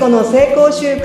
子の成功習慣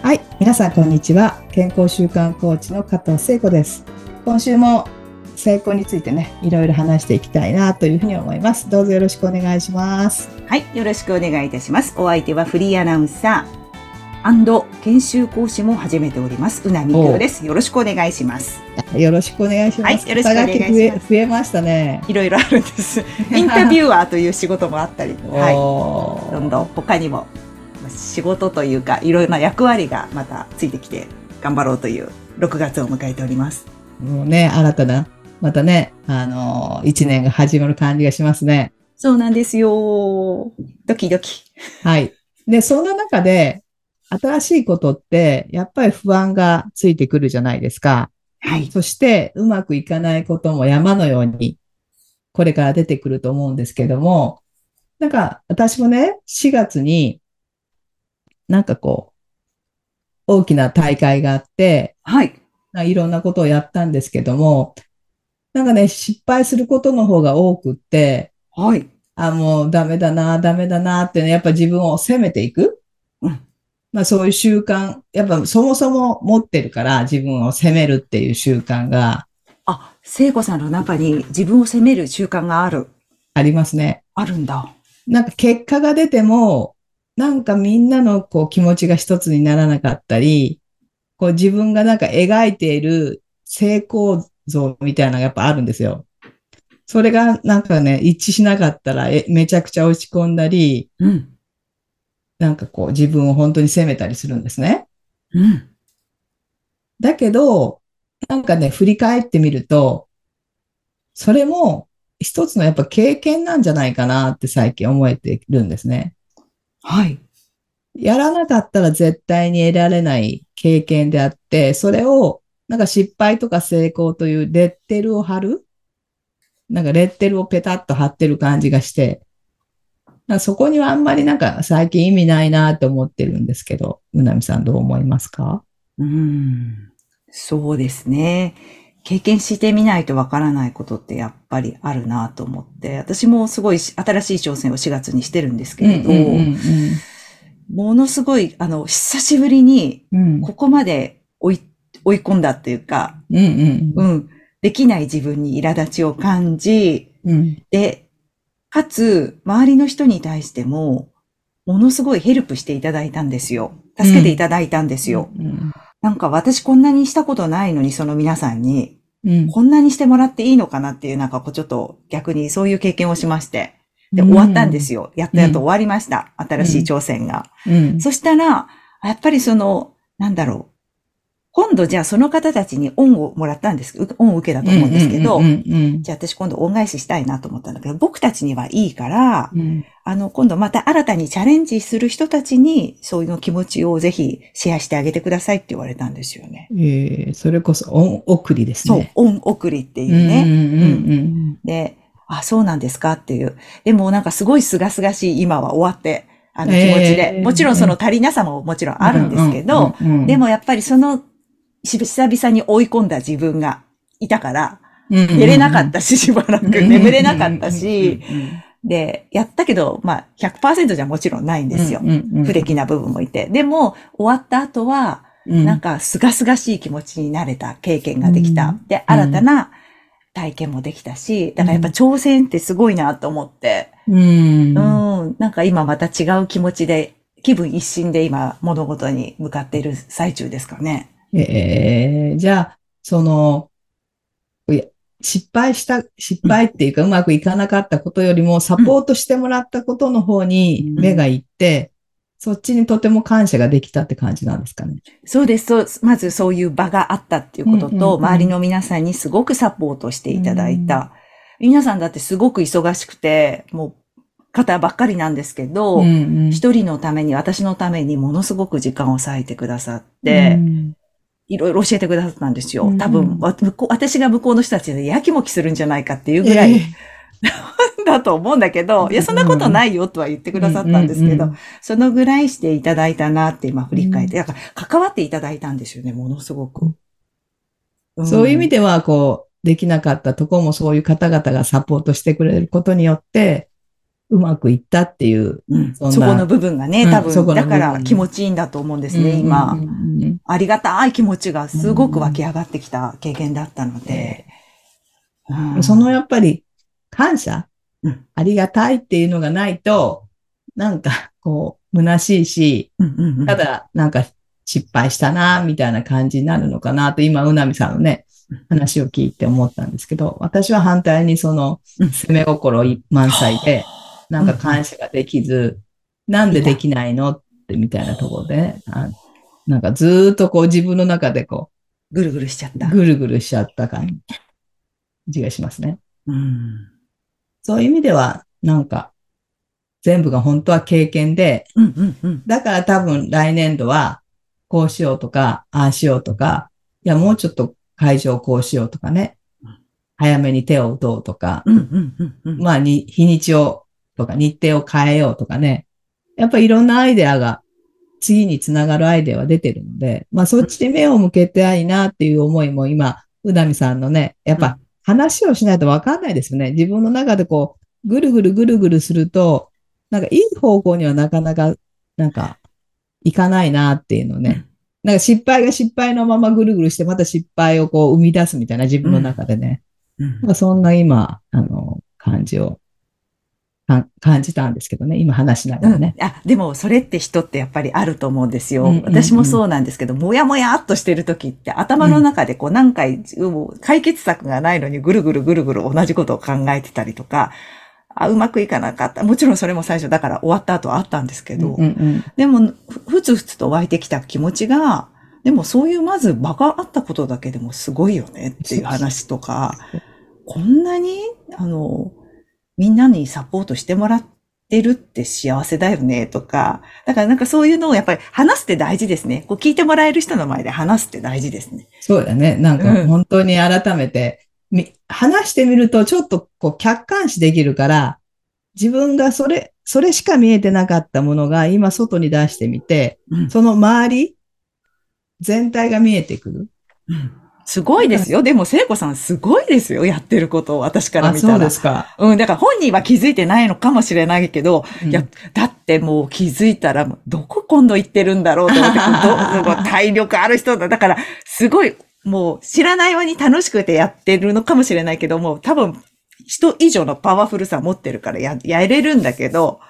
はい、皆さんこんにちは。健康習慣コーチの加藤聖子です。今週も成功についてね、いろいろ話していきたいなというふうに思います。どうぞよろしくお願いします。はい、よろしくお願いいたします。お相手はフリーアナウンサー研修講師も始めております。うなみきょうです。よろしくお願いします。よろしくお願いします。はいよろしくお願いします増え増えましたね。いろいろあるんです。インタビュアーという仕事もあったり、はい。どんどん他にもまあ仕事というか、いろいろな役割がまたついてきて頑張ろうという6月を迎えております。もうね、新たな、またね、あのー、一年が始まる感じがしますね。そうなんですよ。ドキドキ。はい。で、そんな中で、新しいことって、やっぱり不安がついてくるじゃないですか。はい。そして、うまくいかないことも山のように、これから出てくると思うんですけども、なんか、私もね、4月に、なんかこう、大きな大会があって、はい。いろんなことをやったんですけども、なんかね、失敗することの方が多くって、はい。あ、もうダメだな、ダメだなってね、やっぱ自分を責めていく。うんまあそういう習慣、やっぱそもそも持ってるから自分を責めるっていう習慣があ、聖子さんの中に自分を責める習慣がある。ありますね。あるんだ。なんか結果が出ても、なんかみんなのこう気持ちが一つにならなかったり、こう自分がなんか描いている成功像みたいなのがやっぱあるんですよ。それがなんかね、一致しなかったらえめちゃくちゃ落ち込んだり、うん。なんかこう自分を本当に責めたりするんですね。うん。だけど、なんかね、振り返ってみると、それも一つのやっぱ経験なんじゃないかなって最近思えてるんですね。はい。やらなかったら絶対に得られない経験であって、それをなんか失敗とか成功というレッテルを貼るなんかレッテルをペタッと貼ってる感じがして、そこにはあんまりなんか最近意味ないなって思ってるんですけど、うなみさんどう思いますか？うん。そうですね。経験してみないとわからないことってやっぱりあるなと思って、私もすごいし新しい挑戦を4月にしてるんですけれど、うんものすごい、あの、久しぶりにうんうん。ここまで追い、追い込んだっていうか、うんうんう。ん、できない自分に苛立ちを感じ、うん。で、かつ、周りの人に対しても、ものすごいヘルプしていただいたんですよ。助けていただいたんですよ。うん。なんか私こんなにしたことないのに、その皆さんに、うん。こんなにしてもらっていいのかなっていう、なんかこうちょっと逆にそういう経験をしまして。で、終わったんですよ。やっとやっと終わりました。新しい挑戦が。うん。そしたら、やっぱりその、なんだろう。今度じゃあその方たちに恩をもらったんです。う恩を受けたと思うんですけど、じゃあ私今度恩返ししたいなと思ったんだけど、僕たちにはいいから、うんあの、今度また新たにチャレンジする人たちに、そういうの気持ちをぜひシェアしてあげてくださいって言われたんですよね。えーそれこそ恩送りですそうね。、恩送りっていううんね。で、あ、そうなんですかっていう。でもなんかすごい清々しい今は終わって、あの気持ちで、えーもちろんその足りなさももちろんあるんですけど、、で、もやっぱりその、し久々に追い込んだ自分がいたから、寝寝れなかったし、しばらく。眠れなかったし、うんで、やったけど、まあ、100%じゃもちろんないんですよ。不出来な部分もいて。でも、終わった後は、うん。なんか、すがすがしい気持ちになれた経験ができた。うんで、新たな体験もできたし、だからやっぱ挑戦ってすごいなと思って、うん。うん、なんか今また違う気持ちで、気分一新で今物事に向かっている最中ですかね。ええじゃあ、その、失敗した、失敗っていうか、うまくいかなかったことよりも、サポートしてもらったことの方に目がいって、そっちにとても感謝ができたって感じなんですかね。そうです。そう、まずそういう場があったっていうことと、うんうんうん周りの皆さんにすごくサポートしていただいた。皆さんだってすごく忙しくて、もう、方ばっかりなんですけど、うんうん一人のために、私のためにものすごく時間を割いてくださって、うんいろいろ教えてくださったんですよ。うん。多分、わ向こう私が向こうの人たちでやきもきするんじゃないかっていうぐらい、だと思うんだけど、いや、そんなことないよとは言ってくださったんですけど、そのぐらいしていただいたなって今振り返って、だから関わっていただいたんですよね、ものすごく。ん。そういう意味では、こできなかったとこもそういう方々がサポートしてくれることによって、うまくいったっていう。うん。そこの部分がね、うん。多分、だから気持ちいいんだと思うんですね、今。ありがたい気持ちがすごく湧き上がってきた経験だったので。うん。そのやっぱり感謝、うん。ありがたいっていうのがないと、なんかこう、虚しいし、ただなんか失敗したな、みたいな感じになるのかなと、今、うなみさんのね、話を聞いて思ったんですけど、私は反対にそのうん、攻め心満載で、なんか感謝ができず、なんでできないのってみたいなところで、あなんかずーっとこう自分の中でこぐるぐるしちゃった。う、ぐるぐるしちゃった感じがしますね。うんそういう意味では、なんか、全部が本当は経験で、うんうんうん。だから多分来年度は、こうしようとか、ああしようとか、いや、もうちょっと会場こうしようとかねうん。早めに手を打とうとか。まあ、に、日にちを、とか、日程を変えようとかね。やっぱりいろんなアイデアが、次につながるアイデアは出てるので、まあ、そっちに目を向けたいなっていう思いも今、うなみさんのね、やっぱ話をしないとわかんないですよね。自分の中でこう、ぐるぐるぐるぐるすると、なんかいい方向にはなかなか、なんか、いかないなっていうのね。なんか失敗が失敗のままぐるぐるして、また失敗をこう生み出すみたいな自分の中でね。うんなんかそんな今、あの、感じを、か感じたんですけどね。今話しながらね。あ、でもそれって人ってやっぱりあると思うんですよ。うんうんうん私もそうなんですけど、もやもやっとしてる時って頭の中でこう何回、もう解決策がないのにぐるぐるぐるぐる同じことを考えてたりとか、あ、うまくいかなかった。もちろんそれも最初だから終わった後はあったんですけど、うんうんでも、ふふつふつと湧いてきた気持ちが、でもそういうまず場があったことだけでもすごいよねっていう話とか、こんなに、あの、みんなにサポートしてもらってるって幸せだよねとか、だからなんかそういうのをやっぱり話すって大事ですね。こう聞いてもらえる人の前で話すって大事ですね。そうだね。なんうんか本当に改めて、み話してみるとちょっとこう客観視できるから、自分がそれ、それしか見えてなかったものが今外に出してみて、うんその周り、全体が見えてくる。すごいですよ。でも聖子さんすごいですよ。やってることを私からあ、見たら。そうですか。うん、だから本人は気づいてないのかもしれないけど、うんいや、だってもう気づいたら、どこ今度行ってるんだろうと思って、どど体力ある人だ。だから、すごい、もう知らない間に楽しくてやってるのかもしれないけども、多分、人以上のパワフルさ持ってるからや、やれるんだけど、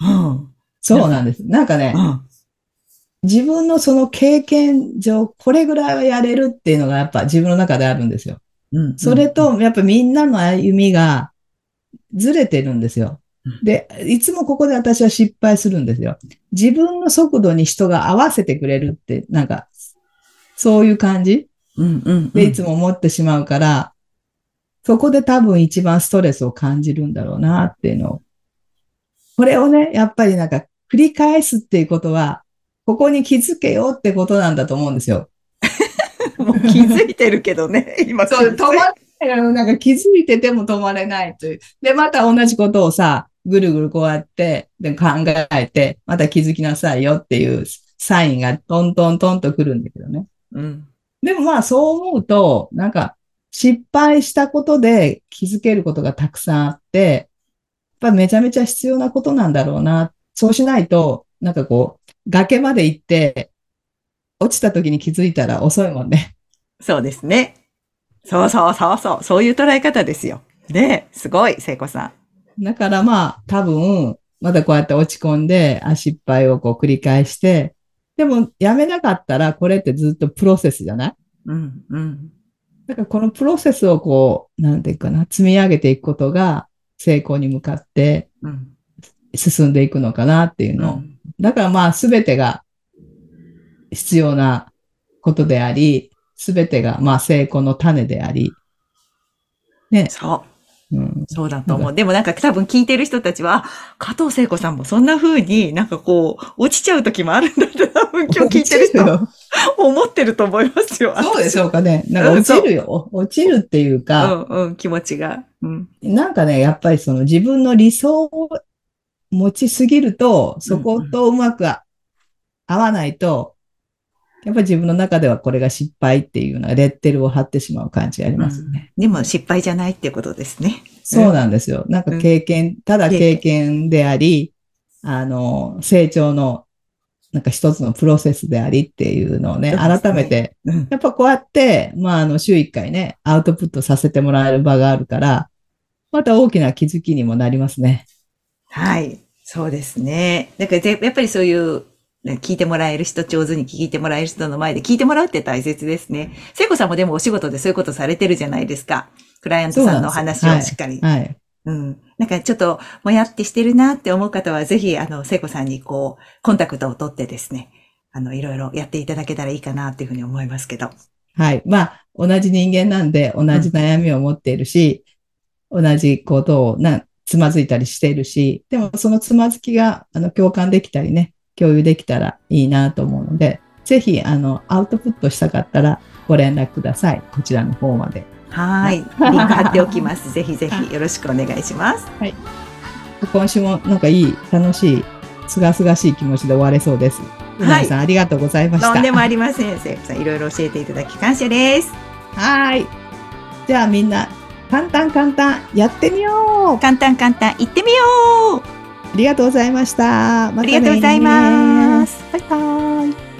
うん。そうなんです。なんかねう、ん。自分のその経験上、これぐらいはやれるっていうのがやっぱ自分の中であるんですよ。うん。それと、やっぱみんなの歩みがずれてるんですようん。で、いつもここで私は失敗するんですよ。自分の速度に人が合わせてくれるって、なんか、そういう感じうん、うん。でいつも思ってしまうから、そこで多分一番ストレスを感じるんだろうなっていうのを。これをね、やっぱりなんか繰り返すっていうことは、ここに気づけようってことなんだと思うんですよ。もう気づいてるけどね、今。そう、止まれない。なんか気づいてても止まれないという。で、また同じことをさ、ぐるぐるこうやって、で考えて、また気づきなさいよっていうサインがトントントンと来るんだけどね。うん。でもまあそう思うと、なんか失敗したことで気づけることがたくさんあって、やっぱめちゃめちゃ必要なことなんだろうな。そうしないと、なんかこう、崖まで行って、落ちた時に気づいたら遅いもんね。そうですね。そうそうそうそう。そういう捉え方ですよ。ねすごい、聖子さん。だからまあ多分、またこうやって落ち込んで、あ失敗をこう繰り返して、でもやめなかったらこれってずっとプロセスじゃない？うん、うん。だからこのプロセスをこう、なんていうかな、積み上げていくことが成功に向かってうん。進んでいくのかなっていうのを。だからまあすべてが必要なことであり、すべてがまあ成功の種であり、ね、そう。うん、そうだと思う。でもなんか多分聞いてる人たちは、あ加藤聖子さんもそんな風になんかこう、落ちちゃう時もあるんだって多分今日聞いてる人思ってると思いますよ。そうでしょうかね。なんか落ちるよ。落ちるっていうか、うんうん、気持ちが。うん。なんかね、やっぱりその自分の理想を持ちすぎると、そことうまく合わないと、やっぱり自分の中ではこれが失敗っていうようなレッテルを貼ってしまう感じがありますね。でも失敗じゃないってことですね。そうなんですよ。なんか経験、ただ経験であり、あの、成長のなんか一つのプロセスでありっていうのをね改めて、うんやっぱこうやって、まあ、あの、週一回ね、アウトプットさせてもらえる場があるから、また大きな気づきにもなりますね。はい。そうですね。だからぜ、やっぱりそういう、ね聞いてもらえる人、上手に聞いてもらえる人の前で聞いてもらうって大切ですね。聖子さんもでもお仕事でそういうことされてるじゃないですか。クライアントさんのお話をしっかり。はい。うん。なんかちょっと、もやってしてるなって思う方は、ぜひ、あの、聖子さんにこう、コンタクトを取ってですね、あの、いろいろやっていただけたらいいかなっていうふうに思いますけど。はい。まあ、同じ人間なんで、同じ悩みを持っているし、同じことをな、つまずいたりしているし、でもそのつまずきが、あの、共感できたりね、共有できたらいいなと思うので、ぜひ、あの、アウトプットしたかったらご連絡ください。こちらの方まで。はい。リンク貼っておきます。ぜひぜひよろしくお願いします。今週もなんかいい、楽しい、すがすがしい気持ちで終われそうです。うなぎさん、ありがとうございました。とんでもありません。聖子さん、いろいろ教えていただき感謝です。はい。じゃあみんな、簡単簡単やってみよう。簡単簡単行ってみよう。ありがとうございました、また、ありがとうございます。バイバイ。